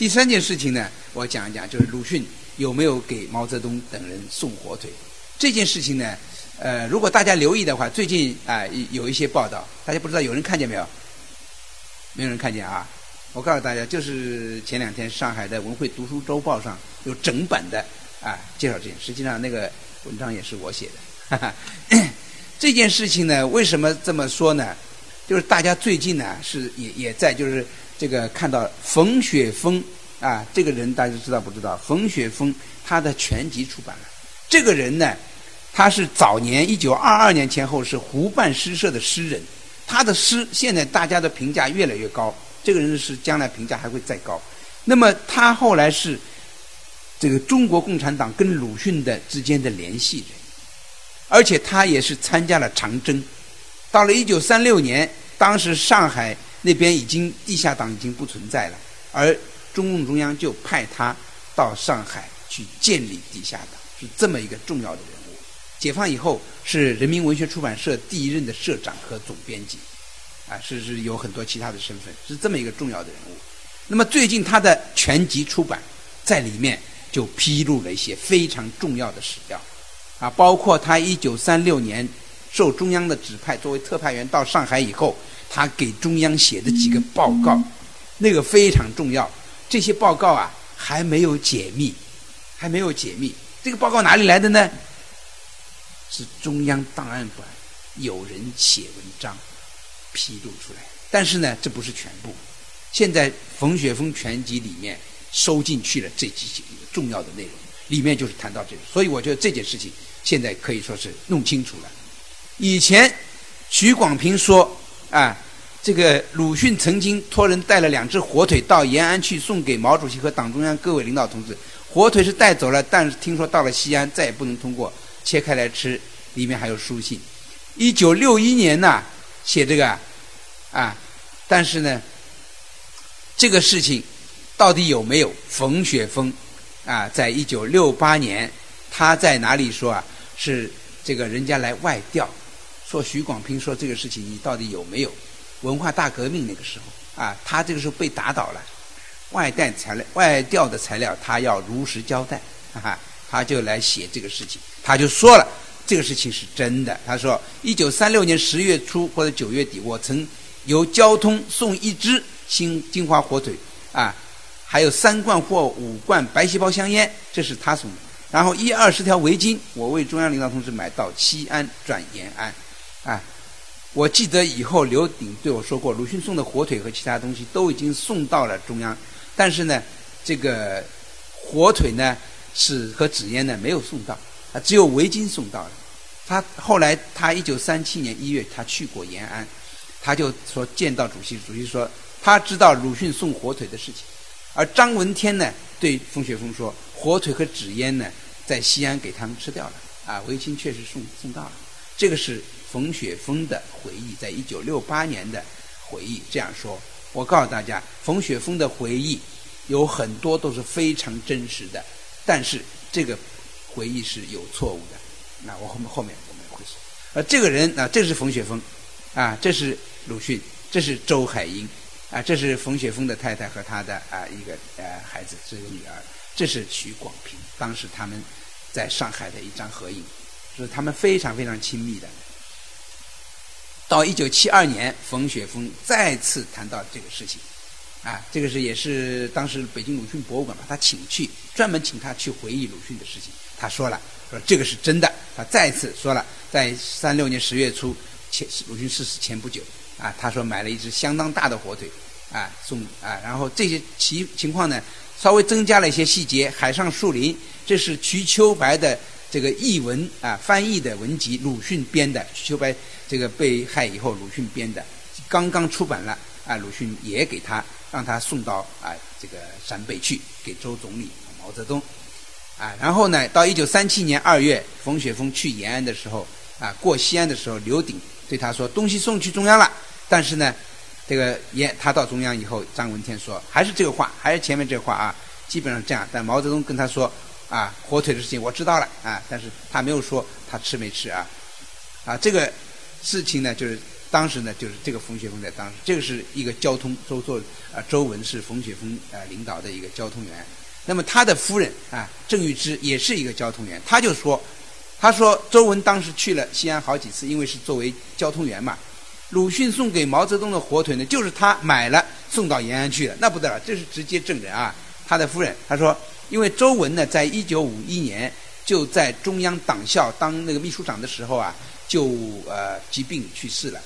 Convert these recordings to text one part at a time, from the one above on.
第三件事情呢，我讲一讲，就是鲁迅有没有给毛泽东等人送火腿这件事情呢？呃，如果大家留意的话，最近啊有一些报道，大家不知道有人看见没有？没有人看见啊！我告诉大家，就是前两天上海的文汇读书周报上有整版的啊介绍这件，实际上那个文章也是我写的。哈哈，这件事情呢，为什么这么说呢？就是大家最近呢是也也在就是这个看到冯雪峰啊这个人，大家知道不知道？冯雪峰他的全集出版了。这个人呢，他是早年一九二二年前后是湖畔诗社的诗人，他的诗现在大家的评价越来越高。这个人是将来评价还会再高。那么他后来是这个中国共产党跟鲁迅的之间的联系人，而且他也是参加了长征。到了一九三六年，当时上海那边已经地下党已经不存在了，而中共中央就派他到上海去建立地下党，是这么一个重要的人物。解放以后是人民文学出版社第一任的社长和总编辑。啊，是是有很多其他的身份，是这么一个重要的人物。那么最近他的全集出版，在里面就披露了一些非常重要的史料，啊，包括他一九三六年受中央的指派作为特派员到上海以后，他给中央写的几个报告，那个非常重要。这些报告啊还没有解密，还没有解密。这个报告哪里来的呢？是中央档案馆有人写文章。披露出来，但是呢，这不是全部。现在冯雪峰全集里面收进去了这几几重要的内容，里面就是谈到这个，所以我觉得这件事情现在可以说是弄清楚了。以前徐广平说啊，这个鲁迅曾经托人带了两只火腿到延安去送给毛主席和党中央各位领导同志，火腿是带走了，但是听说到了西安再也不能通过，切开来吃，里面还有书信。一九六一年呢。写这个啊，但是呢，这个事情到底有没有？冯雪峰啊，在一九六八年，他在哪里说啊？是这个人家来外调，说徐广平说这个事情，你到底有没有？文化大革命那个时候啊，他这个时候被打倒了，外带材料、外调的材料，他要如实交代，哈哈，他就来写这个事情，他就说了。这个事情是真的。他说，一九三六年十月初或者九月底，我曾由交通送一只新金华火腿，啊，还有三罐或五罐白细胞香烟，这是他送的。然后一二十条围巾，我为中央领导同志买到西安转延安，啊，我记得以后刘鼎对我说过，鲁迅送的火腿和其他东西都已经送到了中央，但是呢，这个火腿呢是和纸烟呢没有送到。啊，只有围巾送到了。他后来，他一九三七年一月，他去过延安，他就说见到主席，主席说他知道鲁迅送火腿的事情。而张闻天呢，对冯雪峰说，火腿和纸烟呢，在西安给他们吃掉了。啊，围巾确实送送到了。这个是冯雪峰的回忆，在一九六八年的回忆这样说。我告诉大家，冯雪峰的回忆有很多都是非常真实的，但是这个。回忆是有错误的，那我后面后面我们会说。呃，这个人啊，这是冯雪峰，啊，这是鲁迅，这是周海婴，啊，这是冯雪峰的太太和他的啊一个呃孩子，这个女儿，这是徐广平，当时他们在上海的一张合影，是他们非常非常亲密的。到一九七二年，冯雪峰再次谈到这个事情。啊，这个是也是当时北京鲁迅博物馆把他请去，专门请他去回忆鲁迅的事情。他说了，说这个是真的。他再次说了，在三六年十月初，前鲁迅逝世前不久，啊，他说买了一只相当大的火腿，啊，送啊，然后这些情情况呢，稍微增加了一些细节。海上树林，这是瞿秋白的这个译文啊，翻译的文集，鲁迅编的。瞿秋白这个被害以后，鲁迅编的，刚刚出版了，啊，鲁迅也给他。让他送到啊这个陕北去，给周总理毛泽东，啊，然后呢，到一九三七年二月，冯雪峰去延安的时候，啊，过西安的时候，刘鼎对他说，东西送去中央了，但是呢，这个延他到中央以后，张闻天说，还是这个话，还是前面这话啊，基本上这样。但毛泽东跟他说，啊，火腿的事情我知道了，啊，但是他没有说他吃没吃啊，啊，这个事情呢，就是当时呢，就是这个冯雪峰在当时，这个是一个交通周作啊，周文是冯雪峰啊领导的一个交通员。那么他的夫人啊，郑玉芝也是一个交通员。他就说，他说周文当时去了西安好几次，因为是作为交通员嘛。鲁迅送给毛泽东的火腿呢，就是他买了送到延安去的，那不得了，这是直接证人啊。他的夫人他说，因为周文呢，在一九五一年就在中央党校当那个秘书长的时候啊，就呃疾病去世了。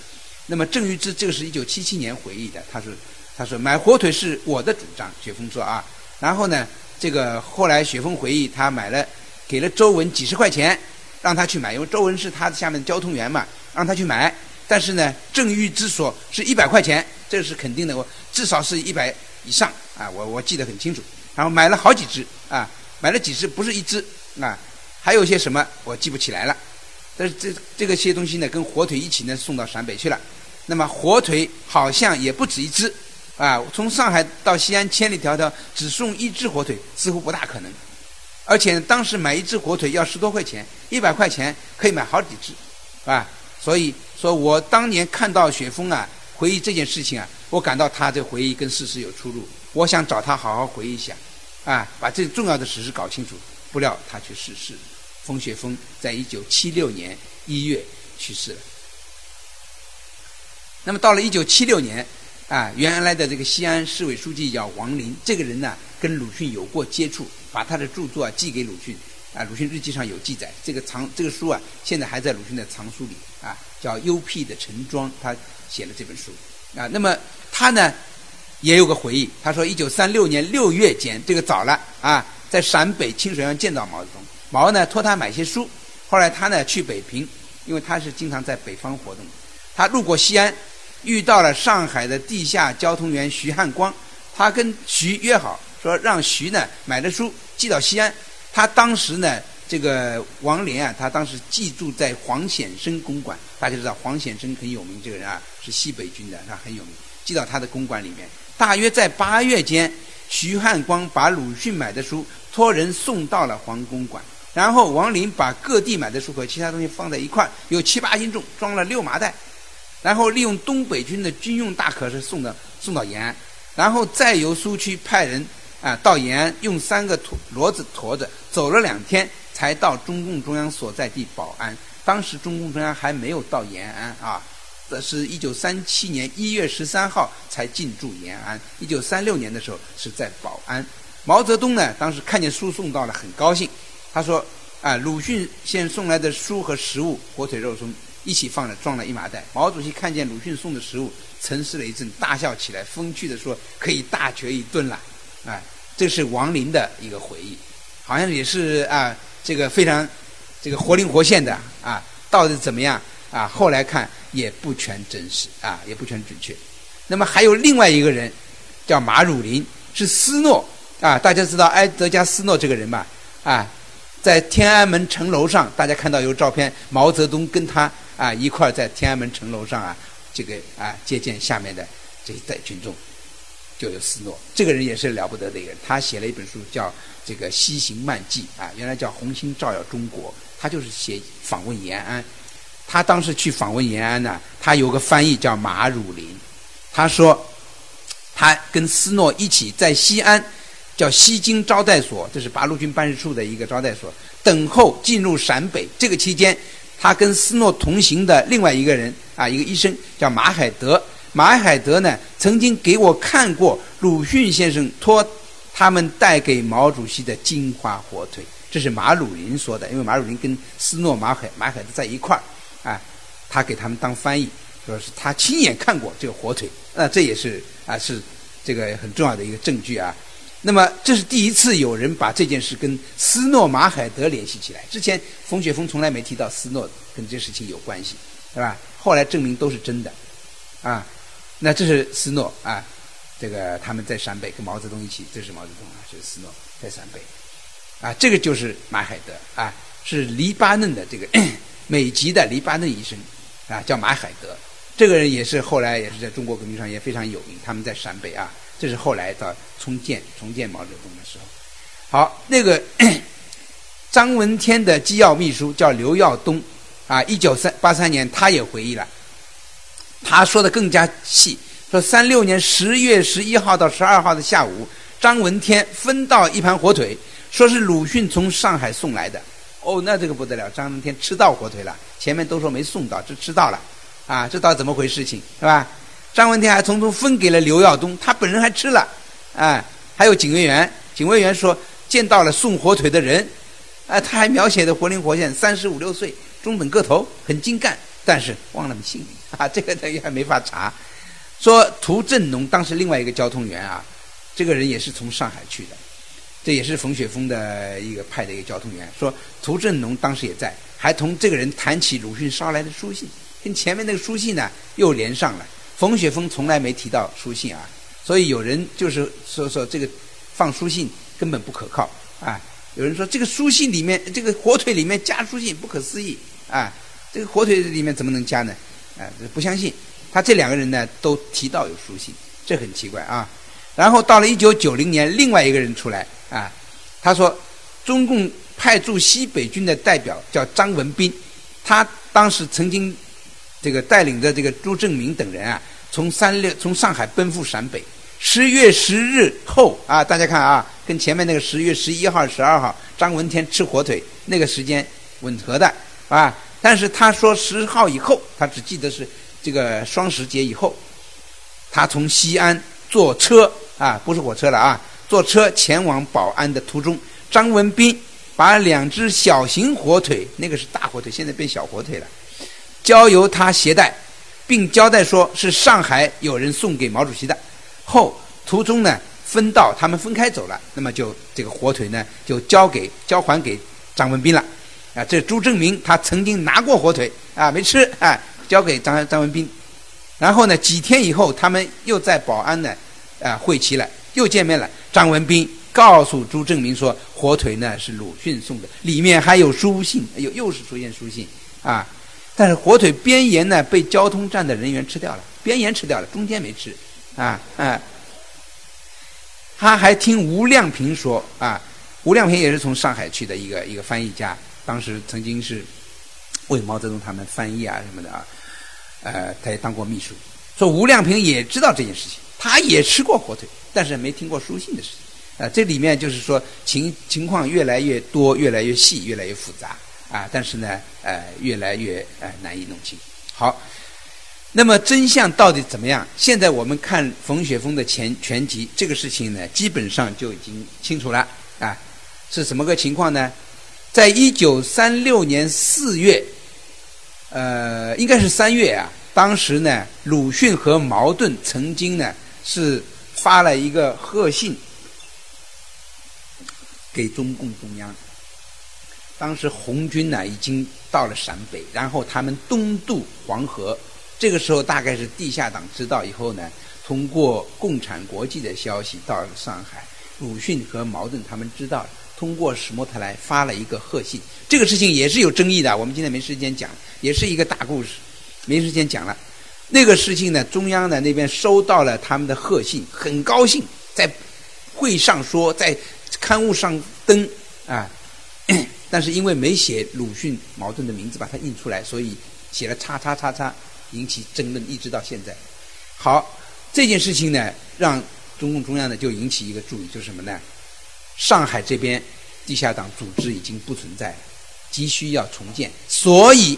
那么郑玉芝这个是一九七七年回忆的，他说他说买火腿是我的主张，雪峰说啊，然后呢。这个后来雪峰回忆，他买了，给了周文几十块钱，让他去买，因为周文是他下面的交通员嘛，让他去买。但是呢，郑玉之说是一百块钱，这是肯定的，我至少是一百以上啊，我我记得很清楚。然后买了好几只啊，买了几只，不是一只啊，还有些什么我记不起来了。但是这这个些东西呢，跟火腿一起呢送到陕北去了。那么火腿好像也不止一只。啊，从上海到西安千里迢迢，只送一只火腿，似乎不大可能。而且当时买一只火腿要十多块钱，一百块钱可以买好几只，啊，所以说我当年看到雪峰啊回忆这件事情啊，我感到他这回忆跟事实有出入。我想找他好好回忆一下，啊，把这重要的事实搞清楚。不料他却逝世，冯雪峰在一九七六年一月去世了。那么到了一九七六年。啊，原来的这个西安市委书记叫王林，这个人呢跟鲁迅有过接触，把他的著作啊寄给鲁迅，啊，鲁迅日记上有记载。这个藏这个书啊，现在还在鲁迅的藏书里啊，叫《幽僻的陈庄》，他写了这本书啊。那么他呢也有个回忆，他说一九三六年六月间，这个早了啊，在陕北清水湾见到毛泽东，毛呢托他买些书，后来他呢去北平，因为他是经常在北方活动，他路过西安。遇到了上海的地下交通员徐汉光，他跟徐约好，说让徐呢买的书寄到西安。他当时呢，这个王林啊，他当时寄住在黄显生公馆。大家知道黄显生很有名，这个人啊是西北军的，他很有名，寄到他的公馆里面。大约在八月间，徐汉光把鲁迅买的书托人送到了黄公馆，然后王林把各地买的书和其他东西放在一块有七八斤重，装了六麻袋。然后利用东北军的军用大客车送到送到延安，然后再由苏区派人啊到延安，用三个驮骡子驮着走了两天，才到中共中央所在地保安。当时中共中央还没有到延安啊，这是一九三七年一月十三号才进驻延安。一九三六年的时候是在保安。毛泽东呢，当时看见书送到了，很高兴。他说：“啊，鲁迅先送来的书和食物，火腿肉松。”一起放了，装了一麻袋。毛主席看见鲁迅送的食物，沉思了一阵，大笑起来，风趣地说：“可以大嚼一顿了。”啊，这是王林的一个回忆，好像也是啊，这个非常这个活灵活现的啊，到底怎么样啊？后来看也不全真实啊，也不全准确。那么还有另外一个人叫马汝林，是斯诺啊，大家知道埃德加斯诺这个人吧？啊，在天安门城楼上，大家看到有照片，毛泽东跟他。啊，一块在天安门城楼上啊，这个啊接见下面的这一代群众，就有斯诺，这个人也是了不得的一个人。他写了一本书叫《这个西行漫记》啊，原来叫《红星照耀中国》，他就是写访问延安。他当时去访问延安呢，他有个翻译叫马汝林，他说他跟斯诺一起在西安叫西京招待所，这是八路军办事处的一个招待所，等候进入陕北。这个期间。他跟斯诺同行的另外一个人啊，一个医生叫马海德。马海德呢，曾经给我看过鲁迅先生托他们带给毛主席的金华火腿。这是马汝林说的，因为马汝林跟斯诺、马海、马海德在一块儿啊，他给他们当翻译，说是他亲眼看过这个火腿。那这也是啊，是这个很重要的一个证据啊。那么这是第一次有人把这件事跟斯诺马海德联系起来。之前冯雪峰从来没提到斯诺跟这事情有关系，是吧？后来证明都是真的，啊，那这是斯诺啊，这个他们在陕北跟毛泽东一起，这是毛泽东啊，这是斯诺在陕北，啊，这个就是马海德啊，是黎巴嫩的这个 美籍的黎巴嫩医生啊，叫马海德，这个人也是后来也是在中国革命上也非常有名，他们在陕北啊。这是后来到重建重建毛泽东的时候，好，那个 张闻天的机要秘书叫刘耀东，啊，一九三八三年他也回忆了，他说的更加细，说三六年十月十一号到十二号的下午，张闻天分到一盘火腿，说是鲁迅从上海送来的。哦，那这个不得了，张闻天吃到火腿了。前面都说没送到，这吃到了，啊，这到怎么回事情是吧？张闻天还从中分给了刘耀东，他本人还吃了，啊，还有警卫员，警卫员说见到了送火腿的人，啊，他还描写的活灵活现，三十五六岁，中等个头，很精干，但是忘了姓名，啊，这个等于还没法查。说涂振农当时另外一个交通员啊，这个人也是从上海去的，这也是冯雪峰的一个派的一个交通员。说涂振农当时也在，还同这个人谈起鲁迅捎来的书信，跟前面那个书信呢又连上了。冯雪峰从来没提到书信啊，所以有人就是说说这个放书信根本不可靠啊。有人说这个书信里面，这个火腿里面加书信不可思议啊，这个火腿里面怎么能加呢？啊，不相信。他这两个人呢都提到有书信，这很奇怪啊。然后到了一九九零年，另外一个人出来啊，他说中共派驻西北军的代表叫张文斌，他当时曾经。这个带领着这个朱正明等人啊，从三六从上海奔赴陕北。十月十日后啊，大家看啊，跟前面那个十月十一号、十二号张闻天吃火腿那个时间吻合的啊。但是他说十号以后，他只记得是这个双十节以后，他从西安坐车啊，不是火车了啊，坐车前往宝安的途中，张文斌把两只小型火腿，那个是大火腿，现在变小火腿了。交由他携带，并交代说是上海有人送给毛主席的。后途中呢，分道他们分开走了，那么就这个火腿呢，就交给交还给张文斌了。啊，这朱正明他曾经拿过火腿啊，没吃啊，交给张张文斌。然后呢，几天以后，他们又在宝安呢，啊会齐了，又见面了。张文斌告诉朱正明说，火腿呢是鲁迅送的，里面还有书信，又又是出现书信啊。但是火腿边沿呢被交通站的人员吃掉了，边沿吃掉了，中间没吃，啊啊。他还听吴亮平说啊，吴亮平也是从上海去的一个一个翻译家，当时曾经是为毛泽东他们翻译啊什么的啊，呃，他也当过秘书。说吴亮平也知道这件事情，他也吃过火腿，但是没听过书信的事情。啊，这里面就是说情情况越来越多，越来越细，越来越复杂。啊，但是呢，呃，越来越呃难以弄清。好，那么真相到底怎么样？现在我们看冯雪峰的全全集，这个事情呢，基本上就已经清楚了。啊，是什么个情况呢？在一九三六年四月，呃，应该是三月啊。当时呢，鲁迅和茅盾曾经呢是发了一个贺信给中共中央。当时红军呢已经到了陕北，然后他们东渡黄河。这个时候大概是地下党知道以后呢，通过共产国际的消息到了上海。鲁迅和茅盾他们知道，通过史莫特莱发了一个贺信。这个事情也是有争议的，我们今天没时间讲，也是一个大故事，没时间讲了。那个事情呢，中央呢那边收到了他们的贺信，很高兴，在会上说，在刊物上登啊。但是因为没写鲁迅、矛盾的名字把它印出来，所以写了叉叉叉叉，引起争论，一直到现在。好，这件事情呢，让中共中央呢就引起一个注意，就是什么呢？上海这边地下党组织已经不存在了，急需要重建，所以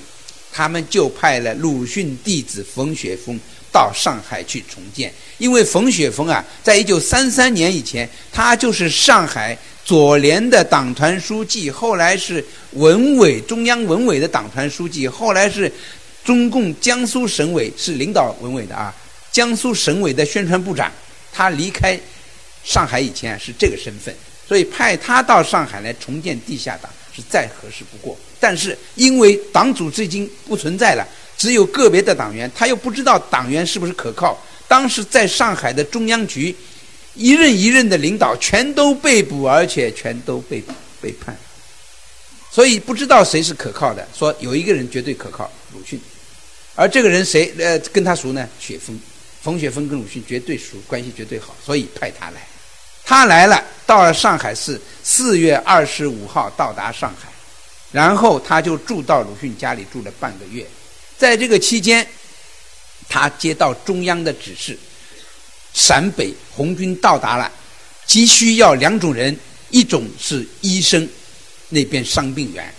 他们就派了鲁迅弟子冯雪峰到上海去重建。因为冯雪峰啊，在一九三三年以前，他就是上海。左联的党团书记，后来是文委中央文委的党团书记，后来是中共江苏省委是领导文委的啊，江苏省委的宣传部长。他离开上海以前是这个身份，所以派他到上海来重建地下党是再合适不过。但是因为党组织已经不存在了，只有个别的党员，他又不知道党员是不是可靠。当时在上海的中央局。一任一任的领导全都被捕，而且全都被被判，所以不知道谁是可靠的。说有一个人绝对可靠，鲁迅，而这个人谁呃跟他熟呢？雪峰，冯雪峰跟鲁迅绝对熟，关系绝对好，所以派他来。他来了，到了上海市，四月二十五号到达上海，然后他就住到鲁迅家里住了半个月，在这个期间，他接到中央的指示，陕北红军到达了，急需要两种人，一种是医生，那边伤病员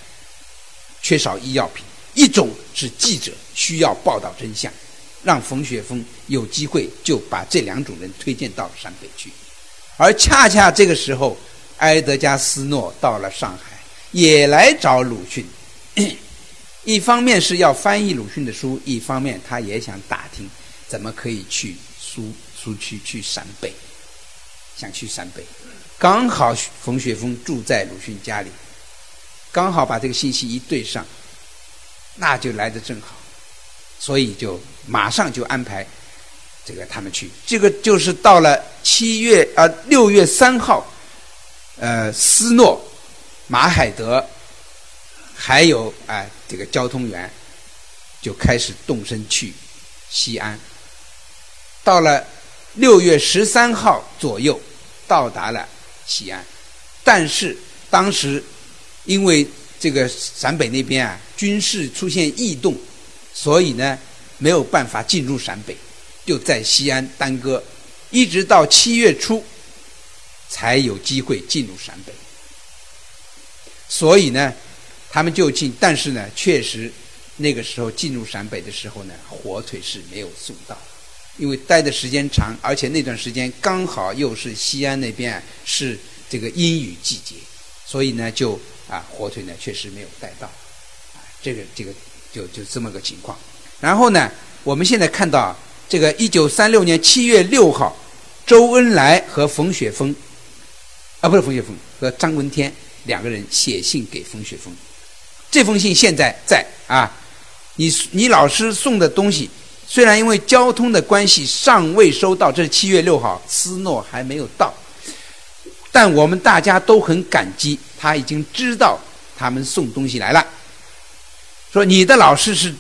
缺少医药品；一种是记者，需要报道真相。让冯雪峰有机会就把这两种人推荐到陕北去，而恰恰这个时候，埃德加斯诺到了上海，也来找鲁迅。一方面是要翻译鲁迅的书，一方面他也想打听怎么可以去苏苏区去陕北，想去陕北。刚好冯雪峰住在鲁迅家里，刚好把这个信息一对上，那就来的正好。所以就马上就安排这个他们去，这个就是到了七月啊六月三号，呃，斯诺、马海德还有哎这个交通员就开始动身去西安。到了六月十三号左右到达了西安，但是当时因为这个陕北那边啊军事出现异动。所以呢，没有办法进入陕北，就在西安耽搁，一直到七月初，才有机会进入陕北。所以呢，他们就进，但是呢，确实那个时候进入陕北的时候呢，火腿是没有送到，因为待的时间长，而且那段时间刚好又是西安那边是这个阴雨季节，所以呢，就啊，火腿呢确实没有带到，啊，这个这个。就就这么个情况，然后呢，我们现在看到这个一九三六年七月六号，周恩来和冯雪峰，啊，不是冯雪峰和张闻天两个人写信给冯雪峰，这封信现在在啊，你你老师送的东西，虽然因为交通的关系尚未收到，这是七月六号，斯诺还没有到，但我们大家都很感激，他已经知道他们送东西来了。说你的老师是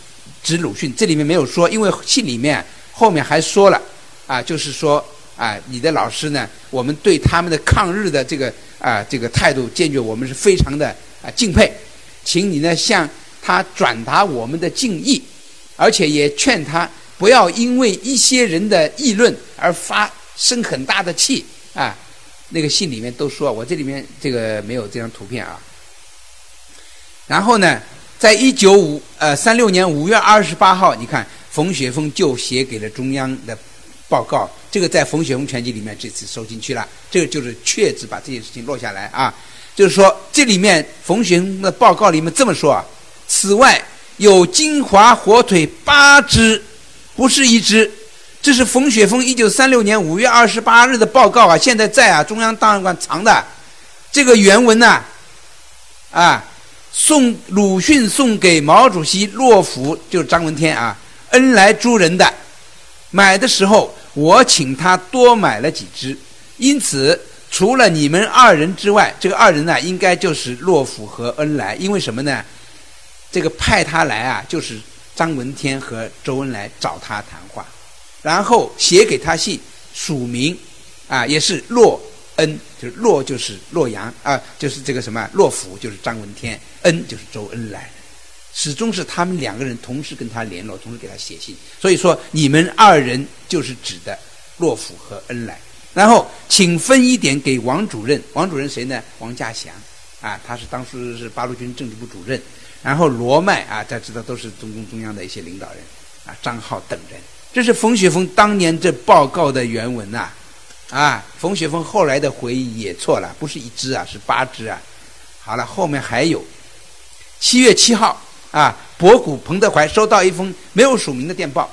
指鲁迅，这里面没有说，因为信里面后面还说了，啊，就是说啊，你的老师呢，我们对他们的抗日的这个啊这个态度坚决，我们是非常的啊敬佩，请你呢向他转达我们的敬意，而且也劝他不要因为一些人的议论而发生很大的气啊。那个信里面都说，我这里面这个没有这张图片啊。然后呢？在一九五呃三六年五月二十八号，你看冯雪峰就写给了中央的报告，这个在冯雪峰全集里面这次收进去了，这个就是确实把这件事情落下来啊，就是说这里面冯雪峰的报告里面这么说啊，此外有金华火腿八只，不是一只，这是冯雪峰一九三六年五月二十八日的报告啊，现在在啊中央档案馆藏的，这个原文呢，啊。送鲁迅送给毛主席洛甫，就是张闻天啊，恩来助人的。买的时候我请他多买了几只，因此除了你们二人之外，这个二人呢，应该就是洛甫和恩来。因为什么呢？这个派他来啊，就是张闻天和周恩来找他谈话，然后写给他信，署名啊，也是洛。恩就是洛，就是洛阳啊，就是这个什么洛甫，就是张闻天，恩就是周恩来，始终是他们两个人同时跟他联络，同时给他写信。所以说，你们二人就是指的洛甫和恩来。然后，请分一点给王主任，王主任谁呢？王稼祥啊，他是当时是八路军政治部主任。然后罗麦啊，大家知道都是中共中央的一些领导人啊，张浩等人。这是冯雪峰当年这报告的原文呐。啊，冯雪峰后来的回忆也错了，不是一只啊，是八只啊。好了，后面还有，七月七号啊，博古彭德怀收到一封没有署名的电报，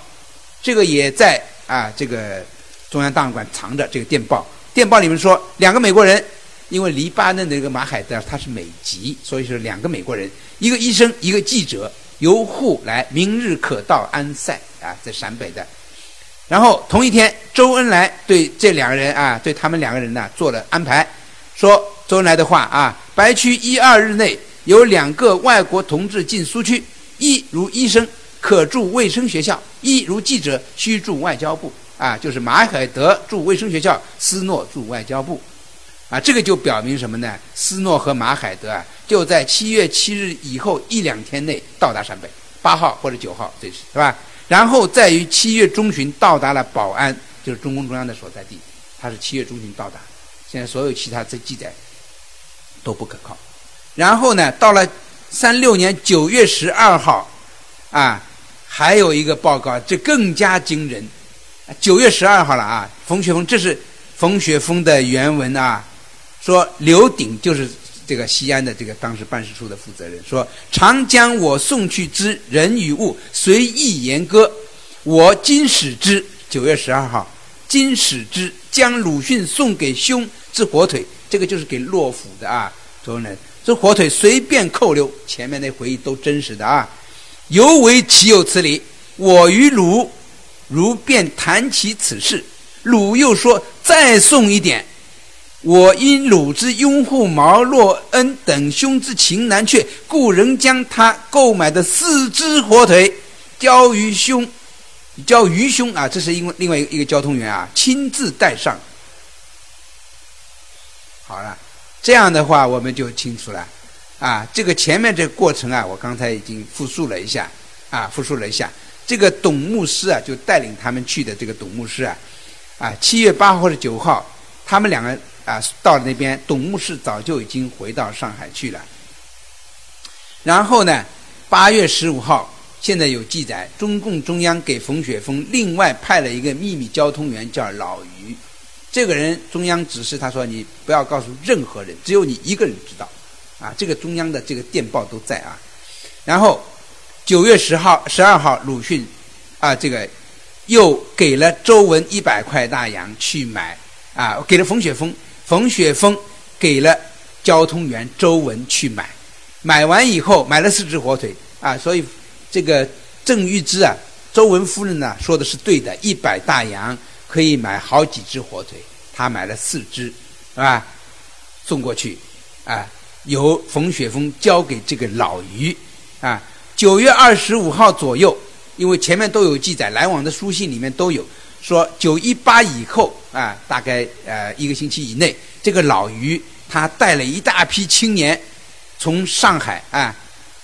这个也在啊这个中央档案馆藏着这个电报。电报里面说，两个美国人，因为黎巴嫩的这个马海德他是美籍，所以说两个美国人，一个医生，一个记者，由沪来，明日可到安塞啊，在陕北的。然后同一天，周恩来对这两个人啊，对他们两个人呢做了安排，说周恩来的话啊，白区一二日内有两个外国同志进苏区，一如医生可住卫生学校，一如记者需住外交部啊，就是马海德住卫生学校，斯诺住外交部，啊，这个就表明什么呢？斯诺和马海德啊，就在七月七日以后一两天内到达陕北，八号或者九号，这是是吧？然后在于七月中旬到达了保安，就是中共中央的所在地，他是七月中旬到达。现在所有其他这记载都不可靠。然后呢，到了三六年九月十二号，啊，还有一个报告，这更加惊人。九月十二号了啊，冯雪峰，这是冯雪峰的原文啊，说刘鼎就是这个西安的这个当时办事处的负责人，说常将我送去之人与物随意言歌，我今使之。九月十二号，今使之将鲁迅送给兄之火腿，这个就是给洛甫的啊，周恩来这火腿随便扣留，前面那回忆都真实的啊，尤为岂有此理？我与鲁。如便谈起此事，鲁又说：“再送一点。我因鲁之拥护毛洛恩等兄之情难却，故仍将他购买的四只火腿交于兄，交于兄啊！这是因为另外一个一个交通员啊，亲自带上。好了，这样的话我们就清楚了啊。这个前面这个过程啊，我刚才已经复述了一下啊，复述了一下。”这个董牧师啊，就带领他们去的这个董牧师啊，啊，七月八号或者九号，他们两个啊到那边，董牧师早就已经回到上海去了。然后呢，八月十五号，现在有记载，中共中央给冯雪峰另外派了一个秘密交通员，叫老于。这个人中央指示他说：“你不要告诉任何人，只有你一个人知道。”啊，这个中央的这个电报都在啊。然后。九月十号、十二号，鲁迅啊，这个又给了周文一百块大洋去买啊，给了冯雪峰，冯雪峰给了交通员周文去买，买完以后买了四只火腿啊，所以这个郑玉芝啊，周文夫人呢说的是对的，一百大洋可以买好几只火腿，他买了四只，是吧？送过去啊，由冯雪峰交给这个老于啊。九月二十五号左右，因为前面都有记载，来往的书信里面都有说，九一八以后啊，大概呃一个星期以内，这个老于他带了一大批青年从上海啊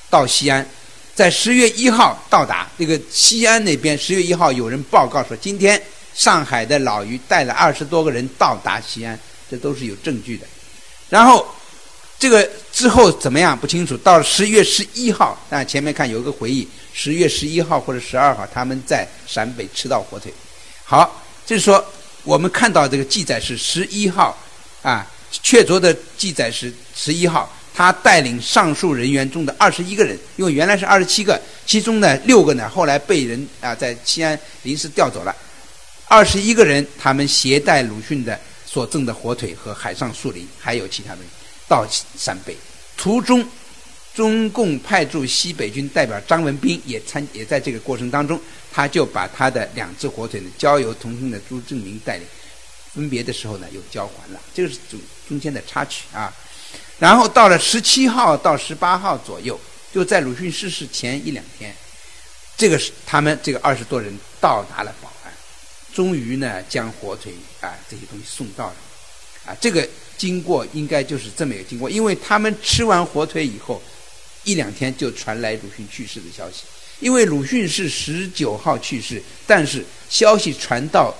到西安，在十月一号到达这个西安那边。十月一号有人报告说，今天上海的老于带了二十多个人到达西安，这都是有证据的。然后。这个之后怎么样不清楚。到了十月十一号，啊，前面看有一个回忆，十月十一号或者十二号，他们在陕北吃到火腿。好，就是说我们看到这个记载是十一号，啊，确凿的记载是十一号，他带领上述人员中的二十一个人，因为原来是二十七个，其中呢六个呢后来被人啊在西安临时调走了，二十一个人，他们携带鲁迅的所赠的火腿和海上树林，还有其他东西。到陕北途中，中共派驻西北军代表张文彬也参也在这个过程当中，他就把他的两只火腿呢交由同行的朱正明带领，分别的时候呢又交还了，这个是中中间的插曲啊。然后到了十七号到十八号左右，就在鲁迅逝世前一两天，这个是他们这个二十多人到达了保安，终于呢将火腿啊这些东西送到了，啊这个。经过应该就是这么一个经过，因为他们吃完火腿以后，一两天就传来鲁迅去世的消息。因为鲁迅是十九号去世，但是消息传到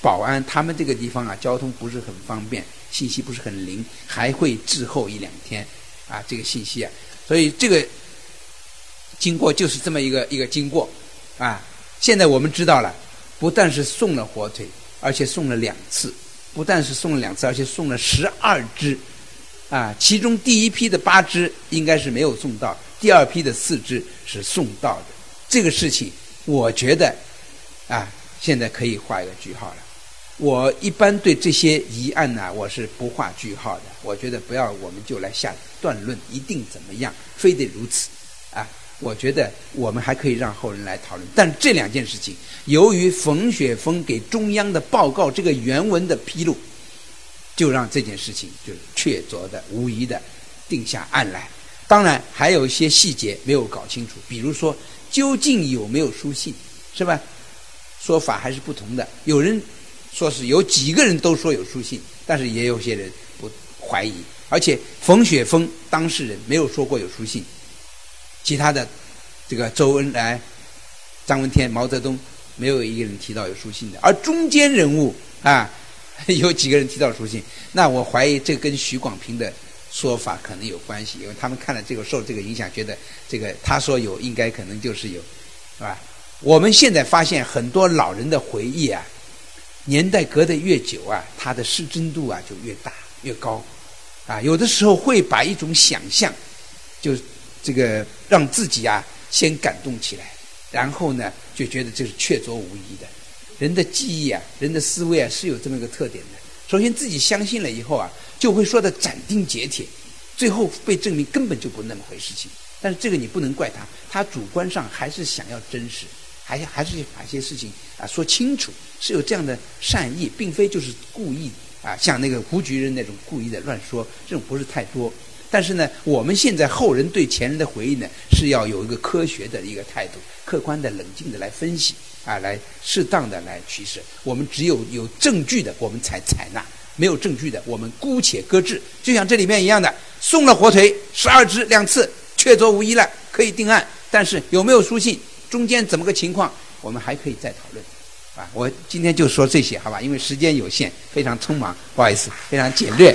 保安他们这个地方啊，交通不是很方便，信息不是很灵，还会滞后一两天啊，这个信息啊，所以这个经过就是这么一个一个经过啊。现在我们知道了，不但是送了火腿，而且送了两次。不但是送了两次，而且送了十二只，啊，其中第一批的八只应该是没有送到，第二批的四只是送到的。这个事情，我觉得，啊，现在可以画一个句号了。我一般对这些疑案呢，我是不画句号的。我觉得不要我们就来下断论，一定怎么样，非得如此，啊。我觉得我们还可以让后人来讨论，但这两件事情，由于冯雪峰给中央的报告这个原文的披露，就让这件事情就确凿的、无疑的定下案来。当然还有一些细节没有搞清楚，比如说究竟有没有书信，是吧？说法还是不同的。有人说是有几个人都说有书信，但是也有些人不怀疑。而且冯雪峰当事人没有说过有书信。其他的，这个周恩来、张闻天、毛泽东，没有一个人提到有书信的。而中间人物啊，有几个人提到书信？那我怀疑这跟许广平的说法可能有关系，因为他们看了这个受这个影响，觉得这个他说有，应该可能就是有，是吧？我们现在发现很多老人的回忆啊，年代隔得越久啊，他的失真度啊就越大越高，啊，有的时候会把一种想象，就这个让自己啊先感动起来，然后呢就觉得这是确凿无疑的。人的记忆啊，人的思维啊是有这么一个特点的。首先自己相信了以后啊，就会说的斩钉截铁，最后被证明根本就不那么回事情。但是这个你不能怪他，他主观上还是想要真实。还还是把一些事情啊说清楚，是有这样的善意，并非就是故意啊，像那个胡菊人那种故意的乱说，这种不是太多。但是呢，我们现在后人对前人的回忆呢，是要有一个科学的一个态度，客观的、冷静的来分析啊，来适当的来取舍。我们只有有证据的，我们才采纳；没有证据的，我们姑且搁置。就像这里面一样的，送了火腿十二只两次，确凿无疑了，可以定案。但是有没有书信？中间怎么个情况，我们还可以再讨论，啊，我今天就说这些，好吧？因为时间有限，非常匆忙，不好意思，非常简略。